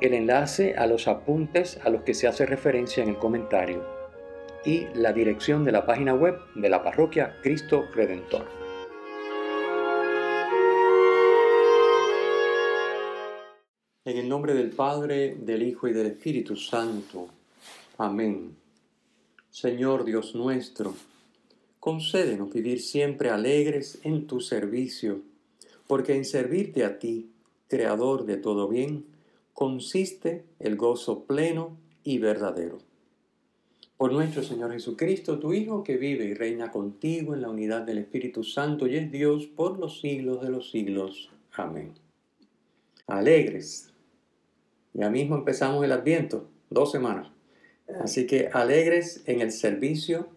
el enlace a los apuntes a los que se hace referencia en el comentario y la dirección de la página web de la parroquia Cristo Redentor. En el nombre del Padre, del Hijo y del Espíritu Santo. Amén. Señor Dios nuestro, concédenos vivir siempre alegres en tu servicio, porque en servirte a ti, Creador de todo bien, consiste el gozo pleno y verdadero. Por nuestro Señor Jesucristo, tu Hijo, que vive y reina contigo en la unidad del Espíritu Santo y es Dios por los siglos de los siglos. Amén. Alegres. Ya mismo empezamos el Adviento, dos semanas. Así que alegres en el servicio,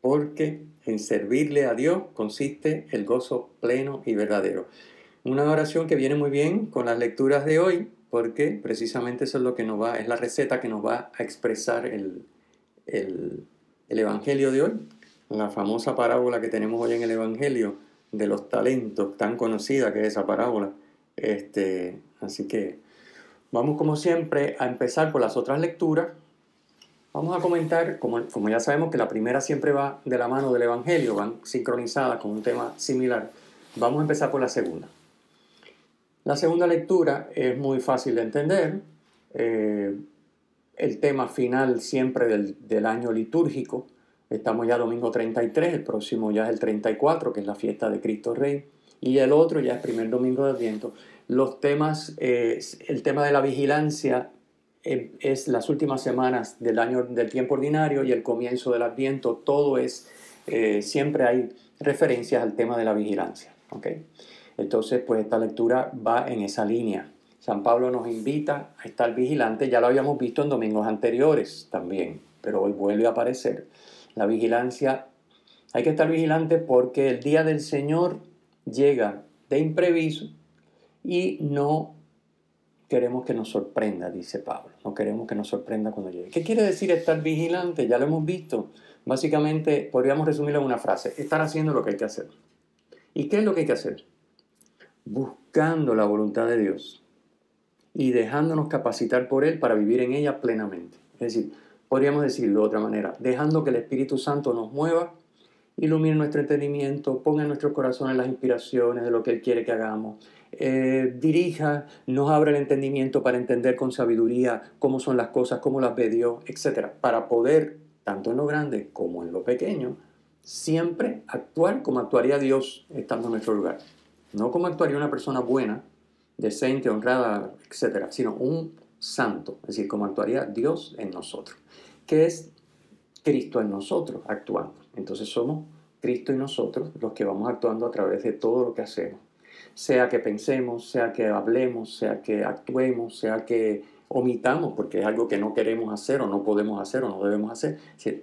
porque en servirle a Dios consiste el gozo pleno y verdadero. Una oración que viene muy bien con las lecturas de hoy, porque precisamente eso es lo que nos va, es la receta que nos va a expresar el, el, Evangelio de hoy, la famosa parábola que tenemos hoy en el Evangelio de los talentos, tan conocida que es esa parábola. Este, así que vamos como siempre a empezar por las otras lecturas. Vamos a comentar, como, como ya sabemos que la primera siempre va de la mano del Evangelio, van sincronizadas con un tema similar, vamos a empezar por la segunda. La segunda lectura es muy fácil de entender. Eh, el tema final siempre del, año litúrgico. Estamos ya domingo 33, el próximo ya es el 34, que es la fiesta de Cristo Rey, y el otro ya es primer domingo de Adviento. Los temas, eh, el tema de la vigilancia eh, es las últimas semanas del año del tiempo ordinario y el comienzo del Adviento, todo es, siempre hay referencias al tema de la vigilancia. ¿okay? Entonces, pues esta lectura va en esa línea. San Pablo nos invita a estar vigilantes, ya lo habíamos visto en domingos anteriores también, pero hoy vuelve a aparecer. La vigilancia, hay que estar vigilante porque el día del Señor llega de imprevisto y no queremos que nos sorprenda, dice Pablo. No queremos que nos sorprenda cuando llegue. ¿Qué quiere decir estar vigilante? Ya lo hemos visto. Básicamente, podríamos resumirlo en una frase. Estar haciendo lo que hay que hacer. ¿Y qué es lo que hay que hacer? Buscando la voluntad de Dios y dejándonos capacitar por Él para vivir en ella plenamente. Es decir, podríamos decirlo de otra manera, dejando que el Espíritu Santo nos mueva, ilumine nuestro entendimiento, ponga en nuestros corazones las inspiraciones de lo que Él quiere que hagamos, eh, dirija, nos abra el entendimiento para entender con sabiduría cómo son las cosas, cómo las ve Dios, etc. Para poder, tanto en lo grande como en lo pequeño, siempre actuar como actuaría Dios estando en nuestro lugar. No como actuaría una persona buena, decente, honrada, etc., sino un santo, es decir, como actuaría Dios en nosotros, que es Cristo en nosotros actuando. Entonces somos Cristo y nosotros los que vamos actuando a través de todo lo que hacemos. Sea que pensemos, sea que hablemos, sea que actuemos, sea que omitamos, porque es algo que no queremos hacer o no podemos hacer o no debemos hacer.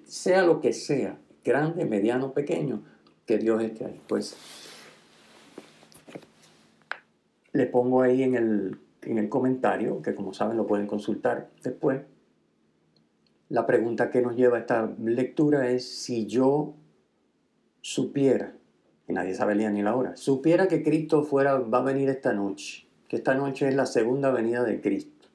Sea lo que sea, grande, mediano, pequeño, que Dios esté ahí. Pues le pongo ahí en el, en el comentario, que como saben lo pueden consultar después. La pregunta que nos lleva a esta lectura es si yo supiera, y nadie sabe el día ni la hora, supiera que Cristo fuera, va a venir esta noche, que esta noche es la segunda venida de Cristo.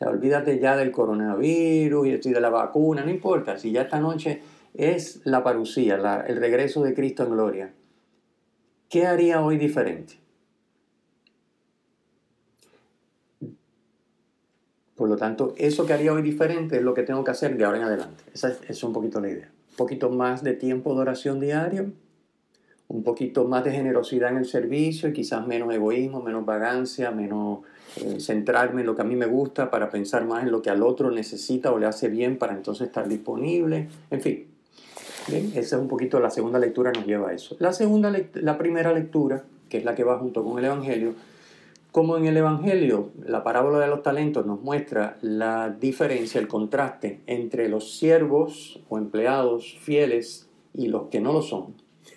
Olvídate ya del coronavirus y de la vacuna, no importa, si ya esta noche es la parucía, el regreso de Cristo en gloria. ¿Qué haría hoy diferente? Por lo tanto, eso que haría hoy diferente es lo que tengo que hacer de ahora en adelante. Esa es, un poquito la idea. Un poquito más de tiempo de oración diario, un poquito más de generosidad en el servicio y quizás menos egoísmo, menos vagancia, menos eh, centrarme en lo que a mí me gusta para pensar más en lo que al otro necesita o le hace bien para entonces estar disponible. En fin, esa es un poquito la segunda lectura nos lleva a eso. La, segunda, la primera lectura, que es la que va junto con el Evangelio, como en el Evangelio, la parábola de los talentos nos muestra la diferencia, el contraste entre los siervos o empleados fieles y los que no lo son,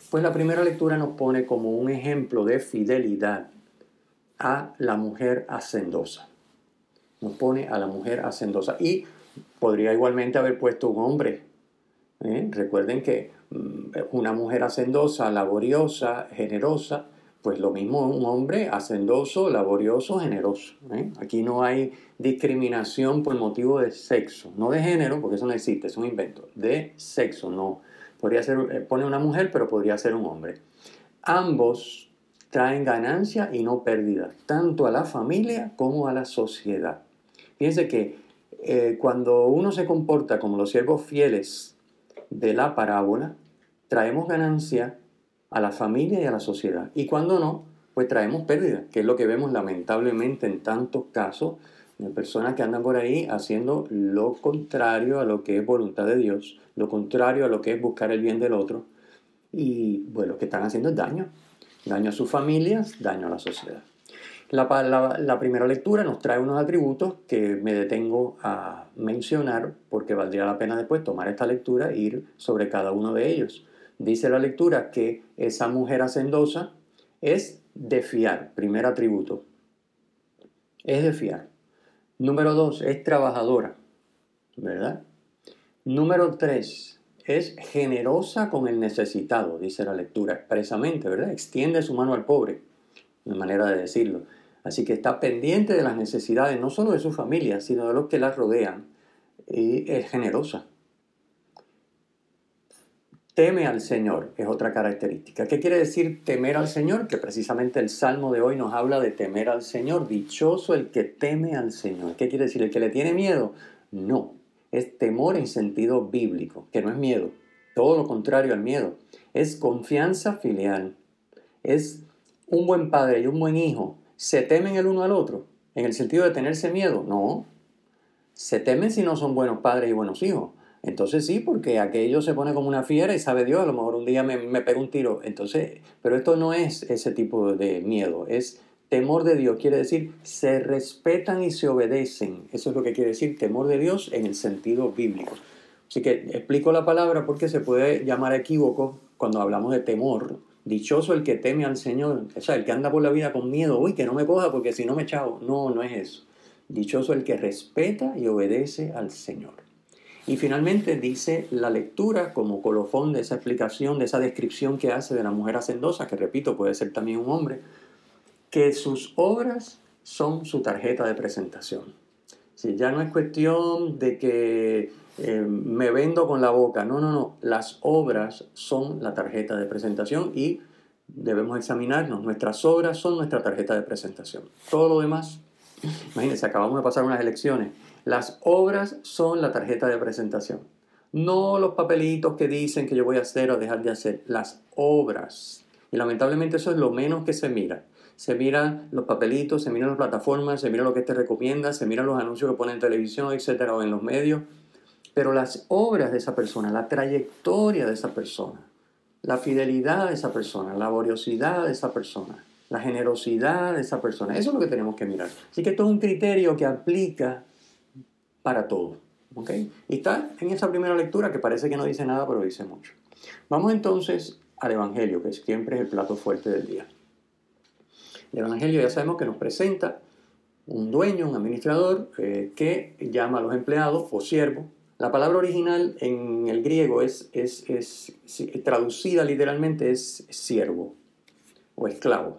pues la primera lectura nos pone como un ejemplo de fidelidad a la mujer hacendosa. Nos pone a la mujer hacendosa. Y podría igualmente haber puesto un hombre. ¿eh? Recuerden que mm, una mujer hacendosa, laboriosa, generosa, pues lo mismo un hombre hacendoso, laborioso, generoso. ¿eh? Aquí no hay discriminación por motivo de sexo, no de género, porque eso no existe, es un invento. De sexo, no. Podría ser, eh, pone una mujer, pero podría ser un hombre. Ambos traen ganancia y no pérdida, tanto a la familia como a la sociedad. Fíjense que eh, cuando uno se comporta como los siervos fieles de la parábola, traemos ganancia a la familia y a la sociedad. Y cuando no, pues traemos pérdida, que es lo que vemos lamentablemente en tantos casos de personas que andan por ahí haciendo lo contrario a lo que es voluntad de Dios, lo contrario a lo que es buscar el bien del otro. Y bueno, lo que están haciendo es daño. Daño a sus familias, daño a la sociedad. La, primera lectura nos trae unos atributos que me detengo a mencionar porque valdría la pena después tomar esta lectura e ir sobre cada uno de ellos. Dice la lectura que esa mujer hacendosa es de fiar, primer atributo. Es de fiar. Número dos, es trabajadora, ¿verdad? Número tres, es generosa con el necesitado, dice la lectura expresamente, ¿verdad? Extiende su mano al pobre, de manera de decirlo. Así que está pendiente de las necesidades no solo de su familia, sino de los que la rodean y es generosa. Teme al Señor es otra característica. ¿Qué quiere decir temer al Señor? Que precisamente el Salmo de hoy nos habla de temer al Señor. Dichoso el que teme al Señor. ¿Qué quiere decir? ¿El que le tiene miedo? No, es temor en sentido bíblico, que no es miedo, todo lo contrario al miedo, es confianza filial, es un buen padre y un buen hijo, se temen el uno al otro, en el sentido de tenerse miedo, no, se temen si no son buenos padres y buenos hijos. Entonces sí, porque aquello se pone como una fiera y sabe Dios, a lo mejor un día me, me pega un tiro. Entonces, pero esto no es ese tipo de miedo, es Temor de Dios quiere decir se respetan y se obedecen. Eso es lo que quiere decir temor de Dios en el sentido bíblico. Así que explico la palabra porque se puede llamar equívoco cuando hablamos de temor. Dichoso el que teme al Señor, o sea, el que anda por la vida con miedo, uy, que no me coja porque si no me chavo. No, no es eso. Dichoso el que respeta y obedece al Señor. Y finalmente dice la lectura como colofón de esa explicación, de esa descripción que hace de la mujer hacendosa, que repito, puede ser también un hombre, que sus obras son su tarjeta de presentación. Si ya no es cuestión de que eh, me vendo con la boca, no, no, no, las obras son la tarjeta de presentación y debemos examinarnos. Nuestras obras son nuestra tarjeta de presentación. Todo lo demás, imagínense, acabamos de pasar unas elecciones. Las obras son la tarjeta de presentación. No los papelitos que dicen que yo voy a hacer o dejar de hacer, las obras. Y lamentablemente eso es lo menos que se mira se miran los papelitos, se miran las plataformas, se mira lo que te recomienda, se miran los anuncios que pone en televisión, etcétera, o en los medios. Pero las obras de esa persona, la trayectoria de esa persona, la fidelidad de esa persona, la laboriosidad de esa persona, la generosidad de esa persona, eso es lo que tenemos que mirar. Así que esto es un criterio que aplica para todo. Y está en esa primera lectura que parece que no dice nada, pero dice mucho. Vamos entonces al Evangelio, que siempre es el plato fuerte del día. El Evangelio ya sabemos que nos presenta un dueño, un administrador, eh, que llama a los empleados o siervos. La palabra original en el griego es, es, es, traducida literalmente es siervo o esclavo.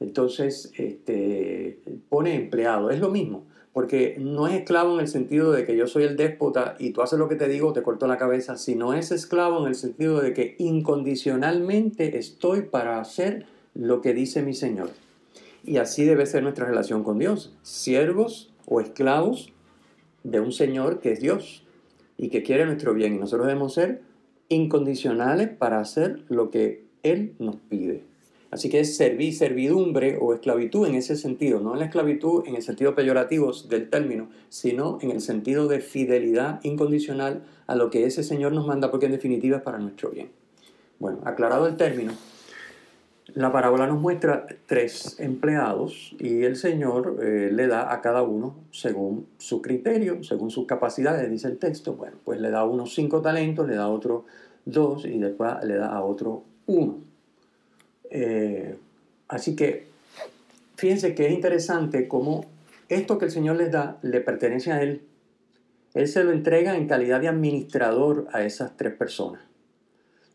Entonces este, pone empleado, es lo mismo, porque no es esclavo en el sentido de que yo soy el déspota y tú haces lo que te digo, te corto la cabeza, sino es esclavo en el sentido de que incondicionalmente estoy para hacer lo que dice mi Señor. Y así debe ser nuestra relación con Dios, siervos o esclavos de un Señor que es Dios y que quiere nuestro bien. Y nosotros debemos ser incondicionales para hacer lo que Él nos pide. Así que es servidumbre o esclavitud en ese sentido, no en la esclavitud en el sentido peyorativo del término, sino en el sentido de fidelidad incondicional a lo que ese Señor nos manda, porque en definitiva es para nuestro bien. Bueno, aclarado el término, La parábola nos muestra tres empleados y el Señor eh, le da a cada uno según su criterio, según sus capacidades, dice el texto. Bueno, pues le da a uno cinco talentos, le da a otro dos y después le da a otro uno. Eh, así que fíjense que es interesante cómo esto que el Señor les da le pertenece a Él. Él se lo entrega en calidad de administrador a esas tres personas.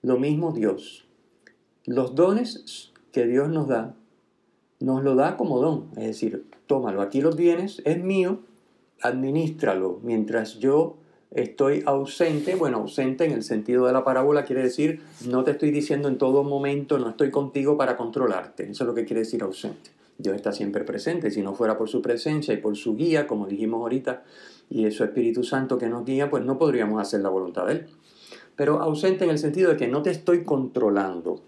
Lo mismo Dios. Los dones que Dios nos da, nos lo da como don. Es decir, tómalo, aquí los tienes, es mío, administralo. Mientras yo estoy ausente, bueno, ausente en el sentido de la parábola quiere decir, no te estoy diciendo en todo momento, no estoy contigo para controlarte. Eso es lo que quiere decir ausente. Dios está siempre presente. Si no fuera por su presencia y por su guía, como dijimos ahorita, y su Espíritu Santo que nos guía, pues no podríamos hacer la voluntad de Él. Pero ausente en el sentido de que no te estoy controlando.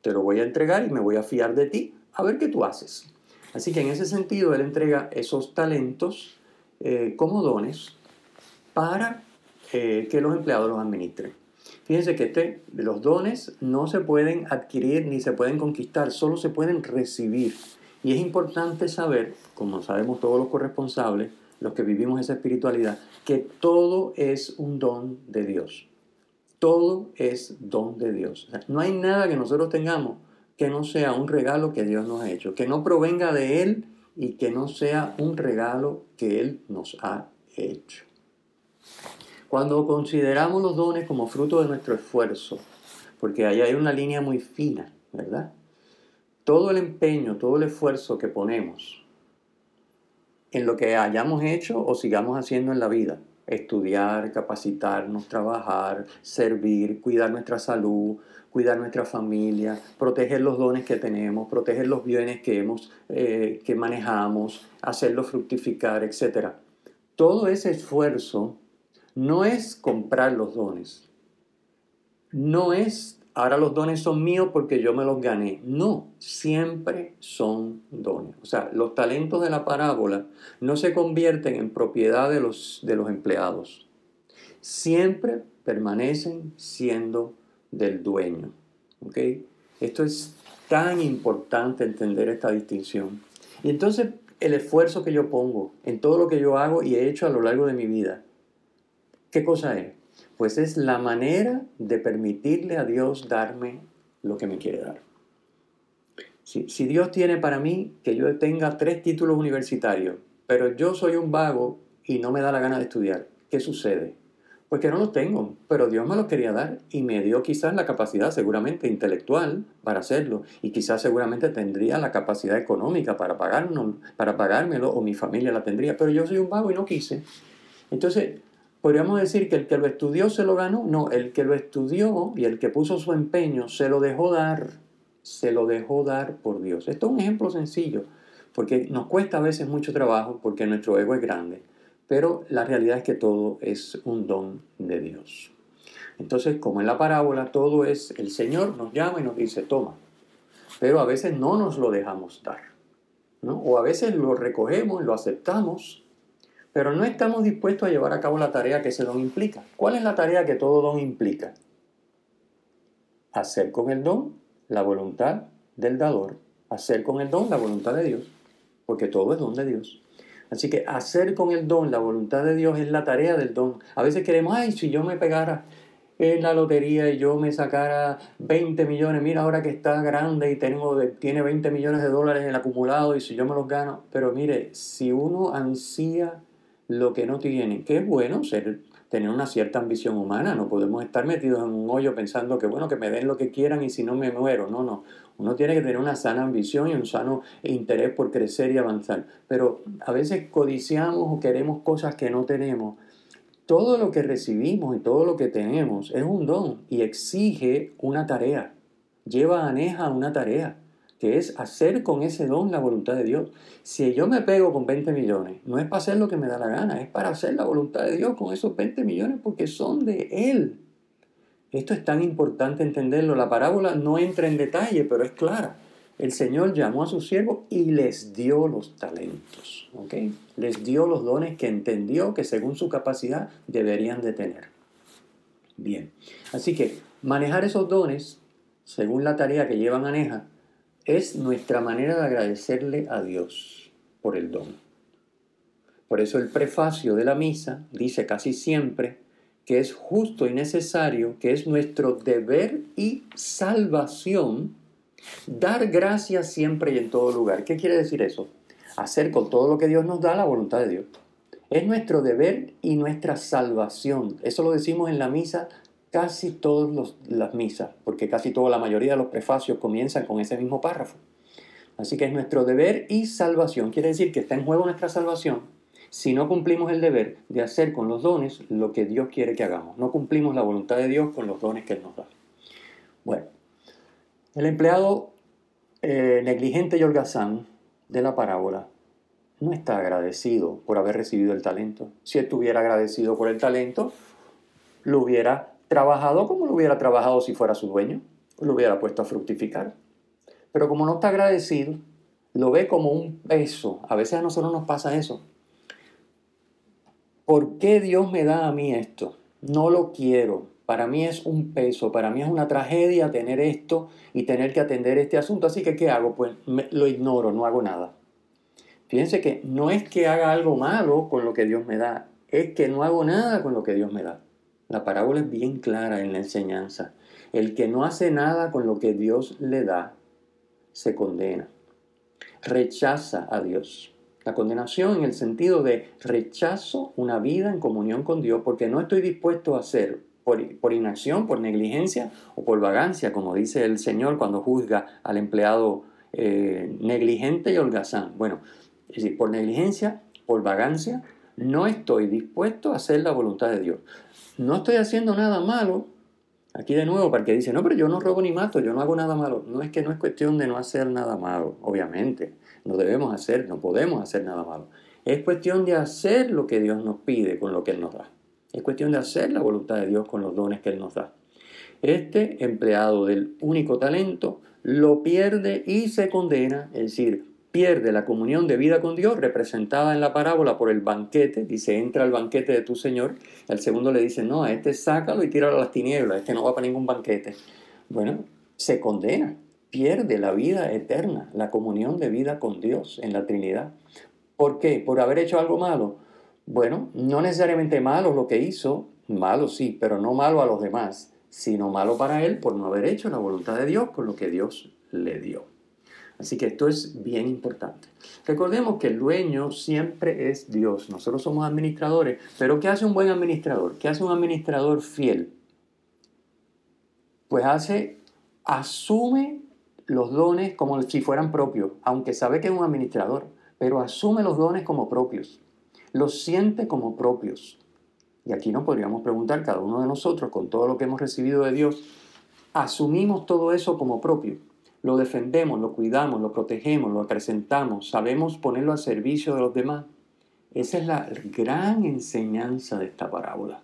Te lo voy a entregar y me voy a fiar de ti a ver qué tú haces. Así que en ese sentido Él entrega esos talentos eh, como dones para eh, que los empleados los administren. Fíjense que este, los dones no se pueden adquirir ni se pueden conquistar, solo se pueden recibir. Y es importante saber, como sabemos todos los corresponsables, los que vivimos esa espiritualidad, que todo es un don de Dios. Todo es don de Dios. no hay nada que nosotros tengamos que no sea un regalo que Dios nos ha hecho, que no provenga de Él y que no sea un regalo que Él nos ha hecho. Cuando consideramos los dones como fruto de nuestro esfuerzo, porque ahí hay una línea muy fina, ¿verdad? todo el empeño, todo el esfuerzo que ponemos en lo que hayamos hecho o sigamos haciendo en la vida, estudiar, capacitarnos, trabajar, servir, cuidar nuestra salud, cuidar nuestra familia, proteger los dones que tenemos, proteger los bienes que, hemos, eh, que manejamos, hacerlos fructificar, etc. Todo ese esfuerzo no es comprar los dones, no es ahora los dones son míos porque yo me los gané. No, siempre son dones. O sea, los talentos de la parábola no se convierten en propiedad de los, de los empleados. Siempre permanecen siendo del dueño. ¿Ok? Esto es tan importante entender esta distinción. Y entonces el esfuerzo que yo pongo en todo lo que yo hago y he hecho a lo largo de mi vida, ¿qué cosa es? pues es la manera de permitirle a Dios darme lo que me quiere dar. Si, Dios tiene para mí que yo tenga tres títulos universitarios, pero yo soy un vago y no me da la gana de estudiar, ¿qué sucede? Pues que no los tengo, pero Dios me los quería dar y me dio quizás la capacidad seguramente intelectual para hacerlo y quizás seguramente tendría la capacidad económica para, pagarlo, para pagármelo o mi familia la tendría, pero yo soy un vago y no quise. Entonces, podríamos decir que el que lo estudió se lo ganó. No, el que lo estudió y el que puso su empeño se lo dejó dar, se lo dejó dar por Dios. Esto es un ejemplo sencillo, porque nos cuesta a veces mucho trabajo porque nuestro ego es grande, pero la realidad es que todo es un don de Dios. Entonces, como en la parábola, todo es el Señor nos llama y nos dice, toma, pero a veces no nos lo dejamos dar, ¿no? O a veces lo recogemos, lo aceptamos pero no estamos dispuestos a llevar a cabo la tarea que ese don implica. ¿Cuál es la tarea que todo don implica? Hacer con el don la voluntad del dador, hacer con el don la voluntad de Dios, porque todo es don de Dios. Así que hacer con el don la voluntad de Dios es la tarea del don. A veces queremos, ay, si yo me pegara en la lotería y yo me sacara 20 millones, mira ahora que está grande y tengo, tiene 20 millones de dólares en el acumulado y si yo me los gano, pero mire, si uno ansía lo que no tienen, que es bueno ser, tener una cierta ambición humana, no podemos estar metidos en un hoyo pensando que bueno, que me den lo que quieran y si no me muero, no, no, uno tiene que tener una sana ambición y un sano interés por crecer y avanzar, pero a veces codiciamos o queremos cosas que no tenemos. Todo lo que recibimos y todo lo que tenemos es un don y exige una tarea, lleva aneja una tarea que es hacer con ese don la voluntad de Dios. Si yo me pego con 20 millones, no es para hacer lo que me da la gana, es para hacer la voluntad de Dios con esos 20 millones porque son de Él. Esto es tan importante entenderlo. La parábola no entra en detalle, pero es clara. El Señor llamó a sus siervos y les dio los talentos. Les dio los dones que entendió que según su capacidad deberían de tener. Bien, así que manejar esos dones, según la tarea que llevan aneja, es nuestra manera de agradecerle a Dios por el don. Por eso el prefacio de la misa dice casi siempre que es justo y necesario, que es nuestro deber y salvación dar gracias siempre y en todo lugar. ¿Qué quiere decir eso? Hacer con todo lo que Dios nos da la voluntad de Dios. Es nuestro deber y nuestra salvación. Eso lo decimos en la misa casi todas las misas, porque casi toda la mayoría de los prefacios comienzan con ese mismo párrafo. Así que es nuestro deber y salvación. Quiere decir que está en juego nuestra salvación si no cumplimos el deber de hacer con los dones lo que Dios quiere que hagamos. No cumplimos la voluntad de Dios con los dones que Él nos da. Bueno, el empleado eh, negligente y holgazán de la parábola no está agradecido por haber recibido el talento. Si estuviera agradecido por el talento, lo hubiera trabajado como lo hubiera trabajado si fuera su dueño, lo hubiera puesto a fructificar. Pero como no está agradecido, lo ve como un peso. A veces a nosotros nos pasa eso. ¿Por qué Dios me da a mí esto? No lo quiero. Para mí es un peso, para mí es una tragedia tener esto y tener que atender este asunto. Así que, ¿qué hago? Pues lo ignoro, no hago nada. Fíjense que no es que haga algo malo con lo que Dios me da, es que no hago nada con lo que Dios me da. La parábola es bien clara en la enseñanza. El que no hace nada con lo que Dios le da, se condena. Rechaza a Dios. La condenación en el sentido de rechazo una vida en comunión con Dios porque no estoy dispuesto a hacer por, inacción, por negligencia o por vagancia, como dice el Señor cuando juzga al empleado eh, negligente y holgazán. Bueno, es decir, por negligencia, por vagancia, no estoy dispuesto a hacer la voluntad de Dios. No estoy haciendo nada malo. Aquí de nuevo, para que dice, no, pero yo no robo ni mato, yo no hago nada malo. No es que no es cuestión de no hacer nada malo, obviamente. No debemos hacer, no podemos hacer nada malo. Es cuestión de hacer lo que Dios nos pide con lo que Él nos da. Es cuestión de hacer la voluntad de Dios con los dones que Él nos da. Este empleado del único talento lo pierde y se condena, es decir, pierde la comunión de vida con Dios, representada en la parábola por el banquete, dice, entra al banquete de tu Señor, el segundo le dice, no, a este sácalo y tíralo a las tinieblas, este no va para ningún banquete. Bueno, se condena, pierde la vida eterna, la comunión de vida con Dios en la Trinidad. ¿Por qué? ¿Por haber hecho algo malo? Bueno, no necesariamente malo lo que hizo, malo sí, pero no malo a los demás, sino malo para él por no haber hecho la voluntad de Dios con lo que Dios le dio. Así que esto es bien importante. Recordemos que el dueño siempre es Dios. Nosotros somos administradores, pero ¿qué hace un buen administrador? ¿Qué hace un administrador fiel? Pues hace, asume los dones como si fueran propios, aunque sabe que es un administrador, pero asume los dones como propios los siente como propios. Y aquí nos podríamos preguntar cada uno de nosotros, con todo lo que hemos recibido de Dios, asumimos todo eso como propio. Lo defendemos, lo cuidamos, lo protegemos, lo acrecentamos, sabemos ponerlo al servicio de los demás. Esa es la gran enseñanza de esta parábola.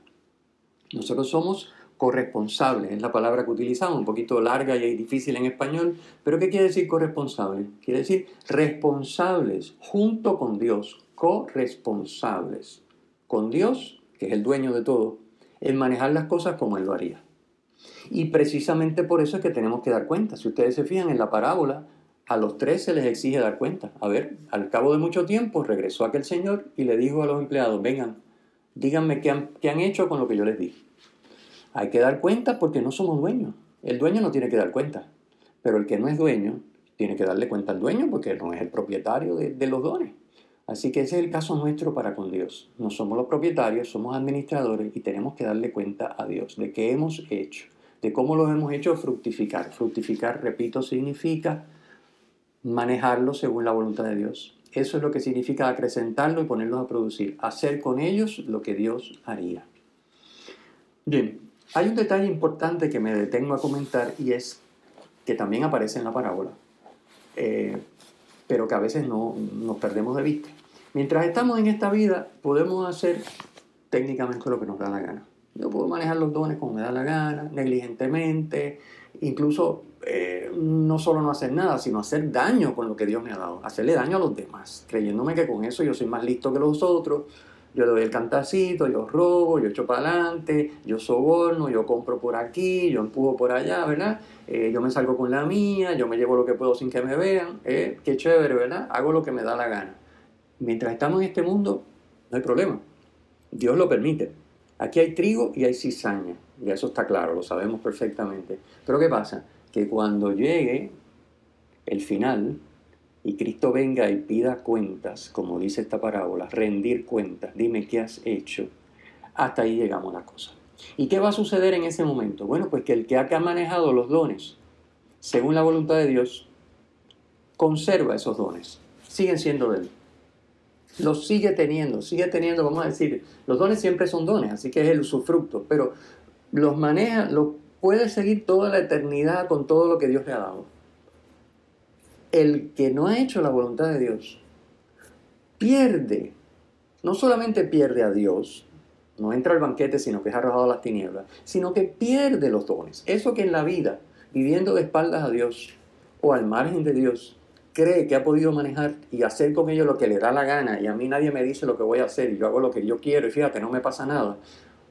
Nosotros somos corresponsables, es la palabra que utilizamos, un poquito larga y difícil en español, pero ¿qué quiere decir corresponsable? Quiere decir responsables junto con Dios, corresponsables con Dios, que es el dueño de todo, en manejar las cosas como Él lo haría. Y precisamente por eso es que tenemos que dar cuenta. Si ustedes se fijan en la parábola, a los tres se les exige dar cuenta. A ver, al cabo de mucho tiempo regresó aquel señor y le dijo a los empleados, vengan, díganme qué han, hecho con lo que yo les di. Hay que dar cuenta porque no somos dueños. El dueño no tiene que dar cuenta, pero el que no es dueño tiene que darle cuenta al dueño porque no es el propietario de los dones. Así que ese es el caso nuestro para con Dios. No somos los propietarios, somos administradores y tenemos que darle cuenta a Dios de qué hemos hecho, de cómo lo hemos hecho fructificar. Fructificar, repito, significa manejarlo según la voluntad de Dios. Eso es lo que significa acrecentarlo y ponerlos a producir, hacer con ellos lo que Dios haría. Bien, hay un detalle importante que me detengo a comentar y es que también aparece en la parábola, eh, pero que a veces no nos perdemos de vista. Mientras estamos en esta vida, podemos hacer técnicamente lo que nos da la gana. Yo puedo manejar los dones como me da la gana, negligentemente, incluso eh, no solo no hacer nada, sino hacer daño con lo que Dios me ha dado, hacerle daño a los demás, creyéndome que con eso yo soy más listo que los otros, yo le doy el cantacito, yo robo, yo echo para adelante, yo soborno, yo compro por aquí, yo empujo por allá, ¿verdad? Eh, yo me salgo con la mía, yo me llevo lo que puedo sin que me vean, eh, qué chévere, ¿verdad? Hago lo que me da la gana. Mientras estamos en este mundo, no hay problema. Dios lo permite. Aquí hay trigo y hay cizaña, y eso está claro, lo sabemos perfectamente. Pero ¿qué pasa? Que cuando llegue el final, y Cristo venga y pida cuentas, como dice esta parábola, rendir cuentas, dime qué has hecho, hasta ahí llegamos a la cosa. ¿Y qué va a suceder en ese momento? Bueno, pues que el que ha manejado los dones, según la voluntad de Dios, conserva esos dones, siguen siendo de él. Los sigue teniendo, sigue teniendo, vamos a decir, los dones siempre son dones, así que es el usufructo, pero los maneja, los puede seguir toda la eternidad con todo lo que Dios le ha dado el que no ha hecho la voluntad de Dios pierde, no solamente pierde a Dios, no entra al banquete, sino que es arrojado a las tinieblas, sino que pierde los dones. Eso que en la vida, viviendo de espaldas a Dios o al margen de Dios, cree que ha podido manejar y hacer con ello lo que le da la gana y a mí nadie me dice lo que voy a hacer y yo hago lo que yo quiero y fíjate, no me pasa nada.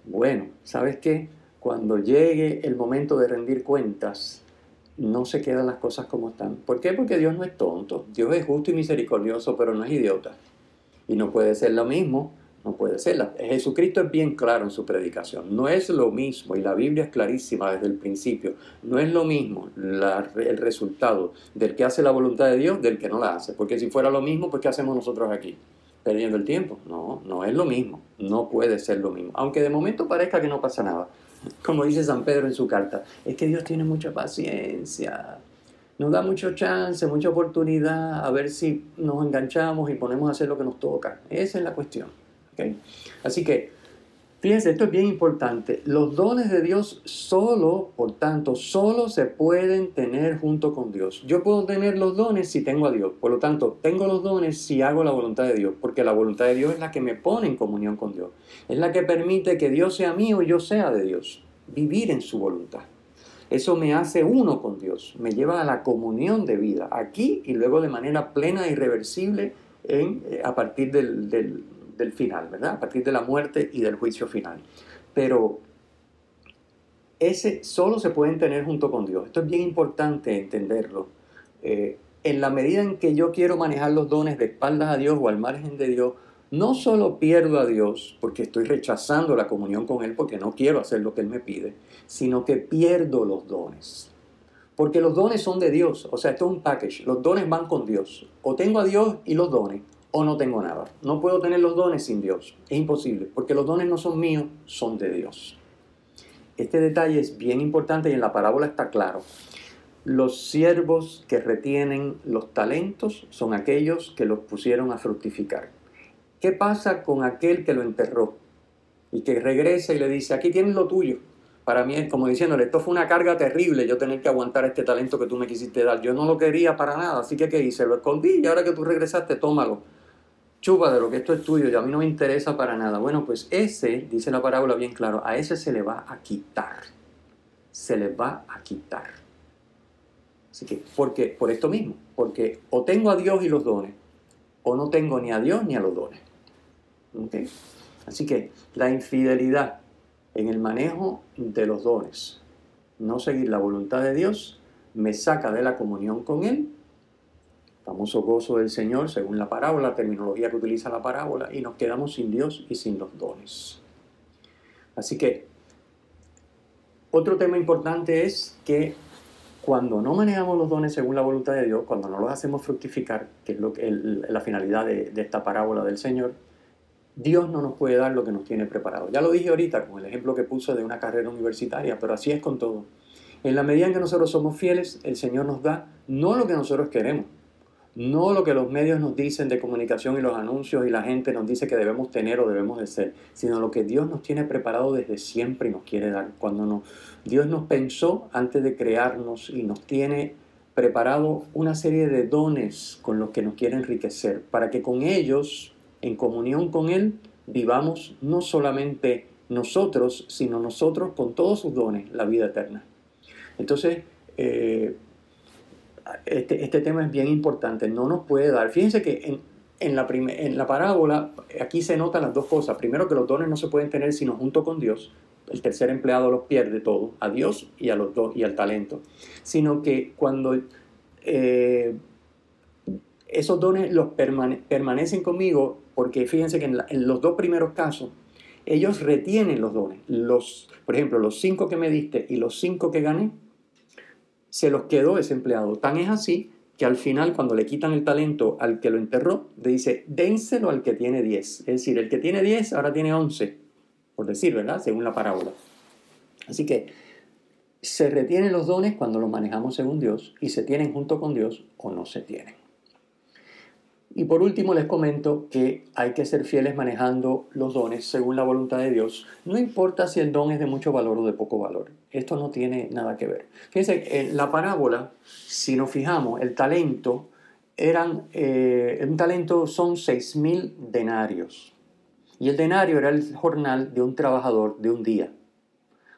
Bueno, ¿sabes qué? Cuando llegue el momento de rendir cuentas, no se quedan las cosas como están. ¿Por qué? Porque Dios no es tonto. Dios es justo y misericordioso, pero no es idiota. Y no puede ser lo mismo, no puede ser. Jesucristo es bien claro en su predicación. No es lo mismo, y la Biblia es clarísima desde el principio, no es lo mismo el resultado del que hace la voluntad de Dios del que no la hace. Porque si fuera lo mismo, pues ¿qué hacemos nosotros aquí? Perdiendo el tiempo. No, no es lo mismo. No puede ser lo mismo. Aunque de momento parezca que no pasa nada como dice San Pedro en su carta, es que Dios tiene mucha paciencia, nos da mucho chance, mucha oportunidad a ver si nos enganchamos y ponemos a hacer lo que nos toca. Esa es la cuestión. Así que Fíjense, esto es bien importante. Los dones de Dios solo, por tanto, solo se pueden tener junto con Dios. Yo puedo tener los dones si tengo a Dios. Por lo tanto, tengo los dones si hago la voluntad de Dios, porque la voluntad de Dios es la que me pone en comunión con Dios. Es la que permite que Dios sea mío y yo sea de Dios. Vivir en su voluntad. Eso me hace uno con Dios, me lleva a la comunión de vida, aquí y luego de manera plena e irreversible eh, a partir del del final, ¿verdad? A partir de la muerte y del juicio final. Pero ese solo se pueden tener junto con Dios. Esto es bien importante entenderlo. Eh, en la medida en que yo quiero manejar los dones de espaldas a Dios o al margen de Dios, no solo pierdo a Dios porque estoy rechazando la comunión con Él porque no quiero hacer lo que Él me pide, sino que pierdo los dones. Porque los dones son de Dios. O sea, esto es un package. Los dones van con Dios. O tengo a Dios y los dones, o no tengo nada. No puedo tener los dones sin Dios. Es imposible, porque los dones no son míos, son de Dios. Este detalle es bien importante y en la parábola está claro. Los siervos que retienen los talentos son aquellos que los pusieron a fructificar. ¿Qué pasa con aquel que lo enterró y que regresa y le dice, aquí tienes lo tuyo? Para mí es como diciéndole, esto fue una carga terrible, yo tener que aguantar este talento que tú me quisiste dar. Yo no lo quería para nada, así que ¿qué hice? Lo escondí y ahora que tú regresaste, tómalo chupa de lo que esto es tuyo y a mí no me interesa para nada. Bueno, pues ese, dice la parábola bien claro, a ese se le va a quitar. Se le va a quitar. Así que, porque, por esto mismo, porque o tengo a Dios y los dones, o no tengo ni a Dios ni a los dones. Así que la infidelidad en el manejo de los dones, no seguir la voluntad de Dios, me saca de la comunión con Él famoso gozo del Señor, según la parábola, la terminología que utiliza la parábola, y nos quedamos sin Dios y sin los dones. Así que, otro tema importante es que cuando no manejamos los dones según la voluntad de Dios, cuando no los hacemos fructificar, que es lo que, la finalidad de, de esta parábola del Señor, Dios no nos puede dar lo que nos tiene preparado. Ya lo dije ahorita con el ejemplo que puse de una carrera universitaria, pero así es con todo. En la medida en que nosotros somos fieles, el Señor nos da no lo que nosotros queremos, no lo que los medios nos dicen de comunicación y los anuncios y la gente nos dice que debemos tener o debemos de ser, sino lo que Dios nos tiene preparado desde siempre y nos quiere dar. Cuando Dios nos pensó antes de crearnos y nos tiene preparado una serie de dones con los que nos quiere enriquecer, para que con ellos, en comunión con Él, vivamos no solamente nosotros, sino nosotros con todos sus dones, la vida eterna. Entonces, eh, este, este, tema es bien importante, no nos puede dar. Fíjense que en la, en la parábola, aquí se notan las dos cosas. Primero, que los dones no se pueden tener sino junto con Dios. El tercer empleado los pierde todo, a Dios y, a los dos, y al talento. Sino que cuando eh, esos dones los permanecen conmigo, porque fíjense que en, los dos primeros casos, ellos retienen los dones. Los, por ejemplo, los cinco que me diste y los cinco que gané, se los quedó ese empleado. Tan es así que al final, cuando le quitan el talento al que lo enterró, le dice, dénselo al que tiene 10. Es decir, el que tiene 10 ahora tiene 11, por decir, ¿verdad? Según la parábola. Así que se retienen los dones cuando los manejamos según Dios y se tienen junto con Dios o no se tienen. Y por último les comento que hay que ser fieles manejando los dones según la voluntad de Dios. No importa si el don es de mucho valor o de poco valor. Esto no tiene nada que ver. Fíjense, en la parábola, si nos fijamos, el talento eran, eh, un talento son seis mil denarios. Y el denario era el jornal de un trabajador de un día.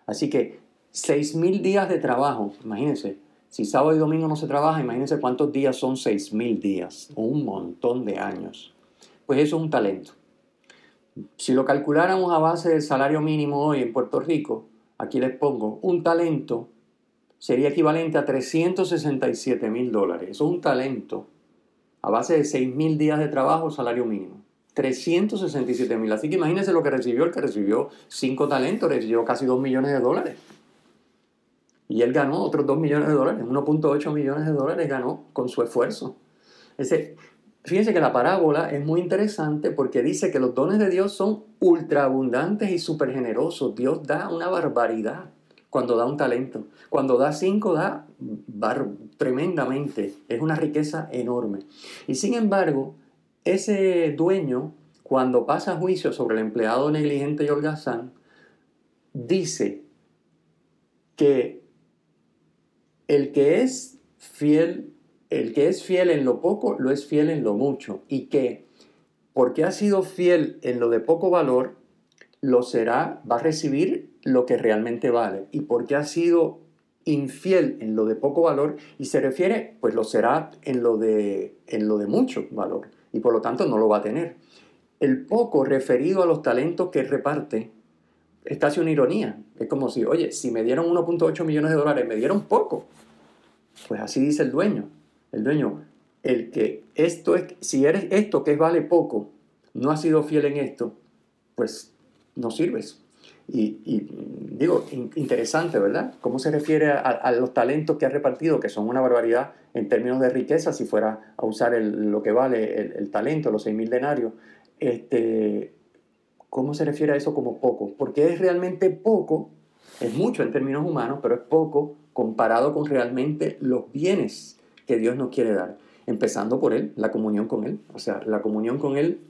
Así que seis mil días de trabajo, imagínense, si sábado y domingo no se trabaja, imagínense cuántos días son 6.000 días, un montón de años. Pues eso es un talento. Si lo calculáramos a base del salario mínimo hoy en Puerto Rico, aquí les pongo, un talento sería equivalente a 367 mil dólares. Eso es un talento a base de 6.000 días de trabajo, salario mínimo. 367 mil. Así que imagínense lo que recibió el que recibió 5 talentos, recibió casi 2 millones de dólares. Y él ganó otros 2 millones de dólares, 1.8 millones de dólares ganó con su esfuerzo. Fíjense que la parábola es muy interesante porque dice que los dones de Dios son ultra abundantes y súper generosos. Dios da una barbaridad cuando da un talento. Cuando da cinco, da tremendamente. Es una riqueza enorme. Y sin embargo, ese dueño, cuando pasa juicio sobre el empleado negligente y holgazán, dice que el que es fiel, el que es fiel en lo poco, lo es fiel en lo mucho. Y que, porque ha sido fiel en lo de poco valor, lo será, va a recibir lo que realmente vale. Y porque ha sido infiel en lo de poco valor, y se refiere, pues lo será en lo de, en lo de mucho valor. Y por lo tanto no lo va a tener. El poco referido a los talentos que reparte es una ironía. Es como si, oye, si me dieron 1.8 millones de dólares, me dieron poco. Pues así dice el dueño. El dueño, el que esto es, si eres esto que vale poco, no has sido fiel en esto, pues no sirves. Y, digo, interesante, ¿verdad? ¿Cómo se refiere a, los talentos que ha repartido, que son una barbaridad en términos de riqueza, si fuera a usar lo que vale el, talento, los 6.000 denarios? Este, ¿Cómo se refiere a eso como poco? Porque es realmente poco, es mucho en términos humanos, pero es poco comparado con realmente los bienes que Dios nos quiere dar. Empezando por Él, la comunión con Él. O sea, la comunión con Él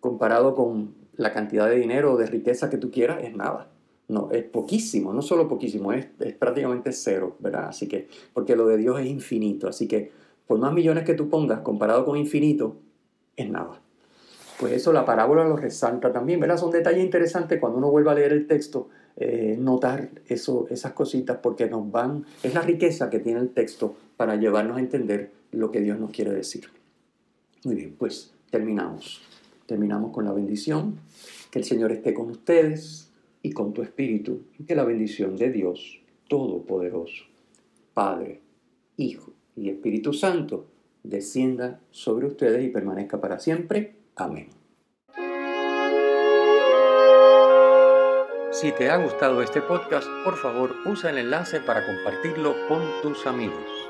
comparado con la cantidad de dinero o de riqueza que tú quieras es nada. No, es poquísimo, no solo poquísimo, es, es prácticamente cero, ¿verdad? Así que, porque lo de Dios es infinito. Así que, por más millones que tú pongas comparado con infinito, es nada. Pues eso la parábola lo resalta también, ¿verdad? Son detalles interesantes cuando uno vuelve a leer el texto eh, notar eso, esas cositas porque nos van, es la riqueza que tiene el texto para llevarnos a entender lo que Dios nos quiere decir. Muy bien, pues terminamos. Terminamos con la bendición. Que el Señor esté con ustedes y con tu espíritu. Y que la bendición de Dios Todopoderoso, Padre, Hijo y Espíritu Santo, descienda sobre ustedes y permanezca para siempre. Amén. Si te ha gustado este podcast, por favor usa el enlace para compartirlo con tus amigos.